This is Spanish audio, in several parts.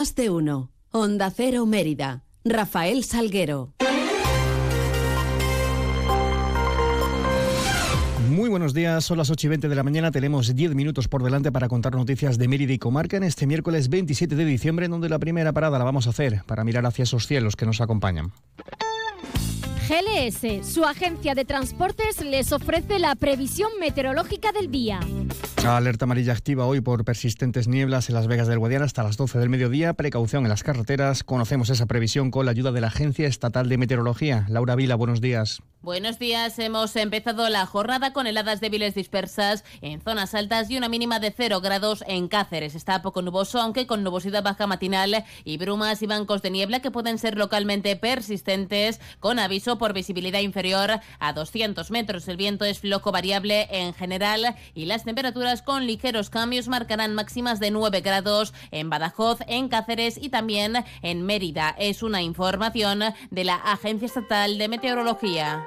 Más de uno. Onda Cero Mérida. Rafael Salguero. Muy buenos días, son las 8 y 20 de la mañana, tenemos 10 minutos por delante para contar noticias de Mérida y Comarca en este miércoles 27 de diciembre, en donde la primera parada la vamos a hacer para mirar hacia esos cielos que nos acompañan. GLS, su agencia de transportes, les ofrece la previsión meteorológica del día. Alerta amarilla activa hoy por persistentes nieblas en Las Vegas del Guadiana hasta las 12 del mediodía. Precaución en las carreteras. Conocemos esa previsión con la ayuda de la Agencia Estatal de Meteorología. Laura Vila, buenos días. Buenos días. Hemos empezado la jornada con heladas débiles dispersas en zonas altas y una mínima de 0 grados en Cáceres. Está poco nuboso, aunque con nubosidad baja matinal y brumas y bancos de niebla que pueden ser localmente persistentes, con aviso por visibilidad inferior a 200 metros. El viento es flojo variable en general y las temperaturas con ligeros cambios marcarán máximas de 9 grados en Badajoz, en Cáceres y también en Mérida. Es una información de la Agencia Estatal de Meteorología.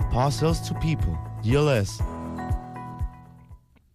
Parcels to people. GLS.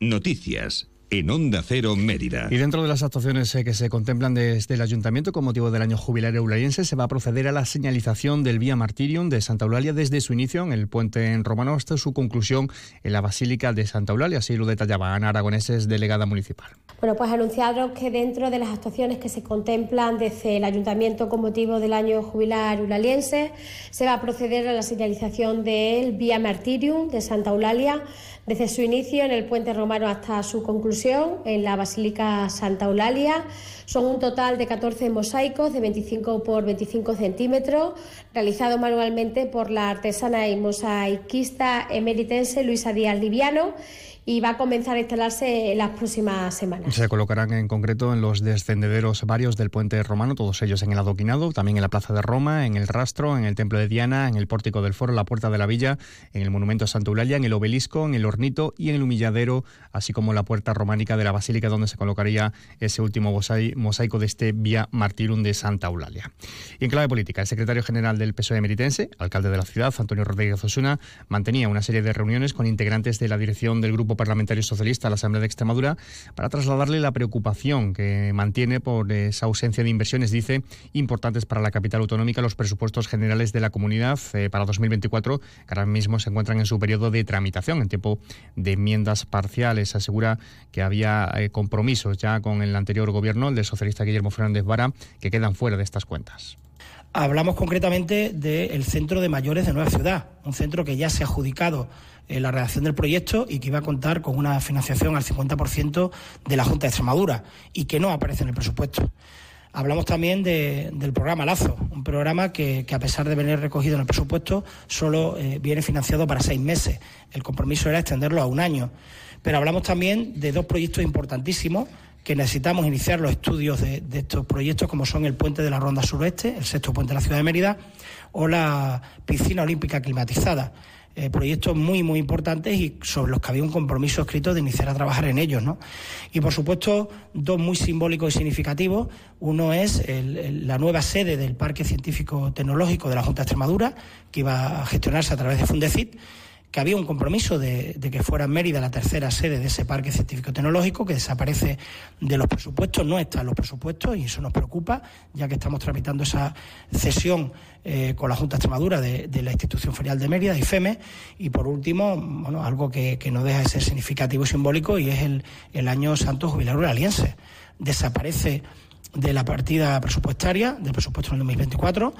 Noticias en Onda Cero Mérida. Y dentro de las actuaciones eh, que se contemplan desde el Ayuntamiento con motivo del año jubilar eulaliense, se va a proceder a la señalización del Vía Martirium de Santa Eulalia desde su inicio en el puente en Romano hasta su conclusión en la Basílica de Santa Eulalia. Así lo detallaba Ana Aragoneses, delegada municipal. Bueno, pues anunciaros que dentro de las actuaciones que se contemplan desde el Ayuntamiento con motivo del año jubilar eulaliense, se va a proceder a la señalización del Vía Martirium de Santa Eulalia desde su inicio en el puente romano hasta su conclusión en la Basílica Santa Eulalia. Son un total de 14 mosaicos de 25 por 25 centímetros, realizados manualmente por la artesana y mosaiquista emeritense Luisa Díaz Liviano y va a comenzar a instalarse en las próximas semanas. Se colocarán en concreto en los descendederos varios del puente romano, todos ellos en el adoquinado, también en la Plaza de Roma, en el Rastro, en el Templo de Diana, en el Pórtico del Foro, la Puerta de la Villa, en el Monumento a Santa Eulalia, en el Obelisco, en el Hornito y en el Humilladero, así como la Puerta Románica de la Basílica, donde se colocaría ese último mosaico de este Vía Martirum de Santa Eulalia. Y en clave política, el secretario general del PSOE emeritense, alcalde de la ciudad, Antonio Rodríguez Osuna, mantenía una serie de reuniones con integrantes de la dirección del Grupo Parlamentario Socialista a la Asamblea de Extremadura para trasladarle la preocupación que mantiene por esa ausencia de inversiones, dice, importantes para la capital autonómica, los presupuestos generales de la comunidad eh, para 2024, que ahora mismo se encuentran en su periodo de tramitación, en tiempo de enmiendas parciales. Asegura que había eh, compromisos ya con el anterior gobierno, el del socialista Guillermo Fernández Vara, que quedan fuera de estas cuentas. Hablamos concretamente del Centro de Mayores de Nueva Ciudad, un centro que ya se ha adjudicado en la redacción del proyecto y que iba a contar con una financiación al 50% de la Junta de Extremadura y que no aparece en el presupuesto. Hablamos también de, del programa Lazo, un programa que, que, a pesar de venir recogido en el presupuesto, solo eh, viene financiado para seis meses. El compromiso era extenderlo a un año. Pero hablamos también de dos proyectos importantísimos que necesitamos iniciar los estudios de, estos proyectos, como son el puente de la Ronda Suroeste, el sexto puente de la ciudad de Mérida, o la piscina olímpica climatizada. Eh, proyectos muy, muy importantes y sobre los que había un compromiso escrito de iniciar a trabajar en ellos. ¿no? Y, por supuesto, dos muy simbólicos y significativos. Uno es la nueva sede del Parque Científico Tecnológico de la Junta de Extremadura, que iba a gestionarse a través de Fundecit que había un compromiso de, de, que fuera Mérida la tercera sede de ese parque científico tecnológico, que desaparece de los presupuestos, no está en los presupuestos y eso nos preocupa, ya que estamos tramitando esa cesión eh, con la Junta de Extremadura de, de, la Institución Ferial de Mérida, IFEME, y por último, bueno, algo que, no deja de ser significativo y simbólico y es el, el año santo jubilar aliense. Desaparece de la partida presupuestaria, del presupuesto en el 2024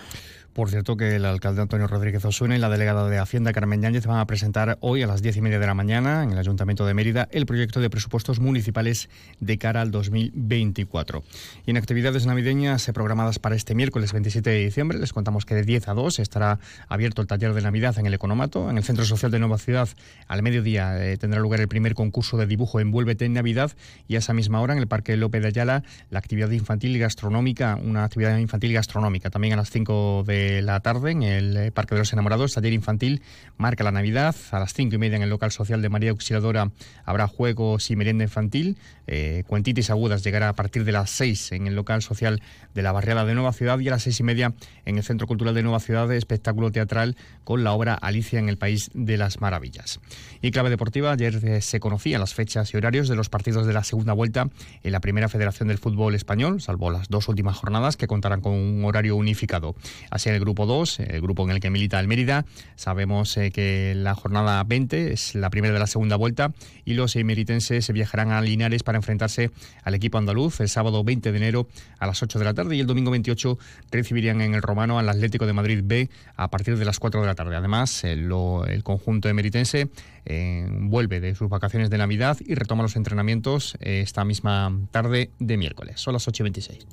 Por cierto, que el alcalde Antonio Rodríguez Osuna y la delegada de Hacienda Carmen Yáñez van a presentar hoy a las diez y media de la mañana en el Ayuntamiento de Mérida el proyecto de presupuestos municipales de cara al 2024. Y en actividades navideñas programadas para este miércoles 27 de diciembre, les contamos que de 10 a 2 estará abierto el taller de Navidad en el Economato. En el Centro Social de Nueva Ciudad, al mediodía, eh, tendrá lugar el primer concurso de dibujo Envuélvete en Navidad y a esa misma hora en el Parque López de Ayala la actividad infantil y gastronómica, una actividad infantil y gastronómica. También a las 5 de la tarde en el eh, Parque de los Enamorados, taller infantil marca la Navidad. A las cinco y media en el local social de María Auxiliadora habrá juegos y merienda infantil. Eh, Agudas llegará a partir de las seis en el local social de la barriada de Nueva Ciudad y a las seis y media en el Centro Cultural de Nueva Ciudad espectáculo teatral con la obra Alicia en el País de las Maravillas. Y clave deportiva, ayer eh, se conocían las fechas y horarios de los partidos de la segunda vuelta en la primera federación del fútbol español, salvo las dos últimas jornadas que contarán con un horario unificado. Así el grupo 2, el grupo en el que milita el Mérida. Sabemos eh, que la jornada 20 es la primera de la segunda vuelta y los emeritenses viajarán a Linares para enfrentarse al equipo andaluz el sábado 20 de enero a las 8 de la tarde y el domingo 28 recibirían en el Romano al Atlético de Madrid B a partir de las 4 de la tarde. Además, el, el conjunto emeritense eh, vuelve de sus vacaciones de Navidad y retoma los entrenamientos eh, esta misma tarde de miércoles. Son las 8 y 26.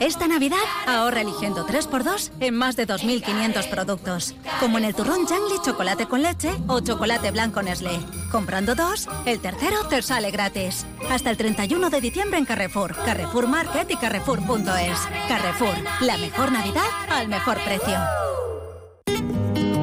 Esta Navidad ahorra eligiendo 3x2 en más de 2.500 productos. Como en el turrón Jangli chocolate con leche o chocolate blanco Nestlé. Comprando dos, el tercero te sale gratis. Hasta el 31 de diciembre en Carrefour, Carrefour Market y Carrefour.es. Carrefour, la mejor Navidad al mejor precio.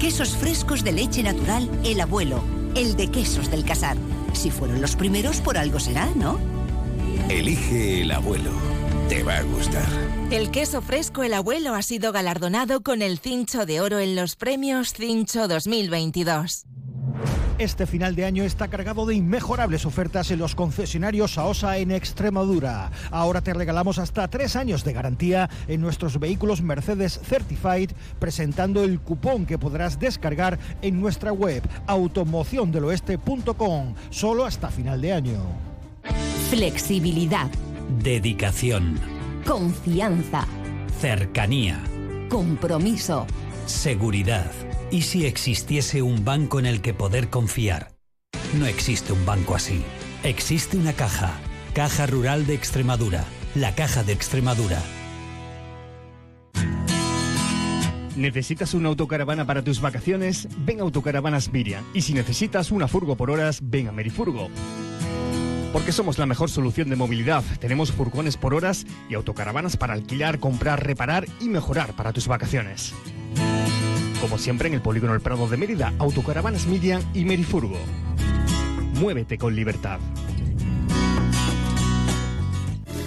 quesos frescos de leche natural, el abuelo, el de Quesos del Casar. Si fueron los primeros, por algo será, ¿no? Elige el abuelo. Te va a gustar. El queso fresco El Abuelo ha sido galardonado con el Cincho de Oro en los premios Cincho 2022. Este final de año está cargado de inmejorables ofertas en los concesionarios AOSA en Extremadura. Ahora te regalamos hasta tres años de garantía en nuestros vehículos Mercedes Certified, presentando el cupón que podrás descargar en nuestra web automociondeloeste.com, solo hasta final de año. Flexibilidad. Dedicación. Confianza. Cercanía. Compromiso. Seguridad. ¿Y si existiese un banco en el que poder confiar? No existe un banco así. Existe una caja. Caja Rural de Extremadura. La Caja de Extremadura. ¿Necesitas una autocaravana para tus vacaciones? Ven a Autocaravanas Miriam. Y si necesitas una furgo por horas, ven a Merifurgo. Porque somos la mejor solución de movilidad. Tenemos furgones por horas y autocaravanas para alquilar, comprar, reparar y mejorar para tus vacaciones. Como siempre en el Polígono El Prado de Mérida, Autocaravanas Miriam y Merifurgo. Muévete con libertad.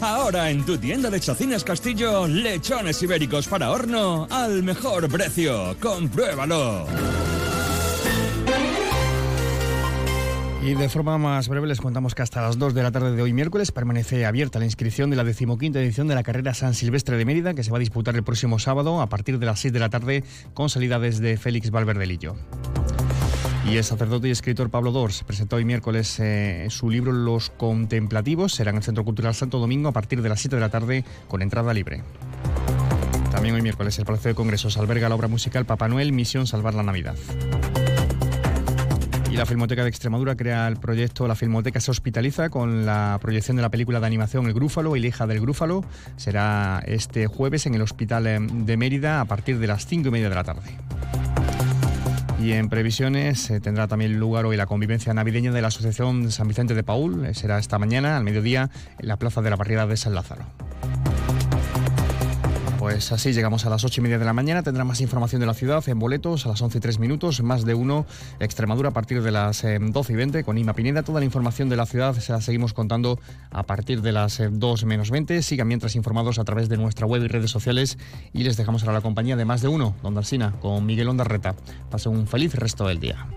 Ahora en tu tienda de Chacinas Castillo, lechones ibéricos para horno al mejor precio. Compruébalo. Y de forma más breve les contamos que hasta las 2 de la tarde de hoy miércoles permanece abierta la inscripción de la decimoquinta edición de la carrera San Silvestre de Mérida que se va a disputar el próximo sábado a partir de las 6 de la tarde con salida desde Félix Valverdelillo. Y el sacerdote y escritor Pablo Dors presentó hoy miércoles eh, su libro Los Contemplativos. Será en el Centro Cultural Santo Domingo a partir de las 7 de la tarde con entrada libre. También hoy miércoles el Palacio de Congresos alberga la obra musical Papá Noel Misión Salvar la Navidad. Y la Filmoteca de Extremadura crea el proyecto La Filmoteca se hospitaliza con la proyección de la película de animación El Grúfalo y la hija del Grúfalo. Será este jueves en el Hospital em, de Mérida a partir de las cinco y media de la tarde. Y en previsiones eh, tendrá también lugar hoy la convivencia navideña de la Asociación San Vicente de Paul. Eh, será esta mañana al mediodía en la plaza de la barriada de San Lázaro. Pues así llegamos a las ocho y media de la mañana. Tendrá más información de la ciudad en boletos a las 11 y 3 minutos, más de uno. Extremadura a partir de las 12 y 20 con Ima Pineda. Toda la información de la ciudad se la seguimos contando a partir de las 2 menos 20. Sigan mientras informados a través de nuestra web y redes sociales y les dejamos ahora la compañía de más de uno, Don Alsina, con Miguel Ondarreta. Pasen un feliz resto del día.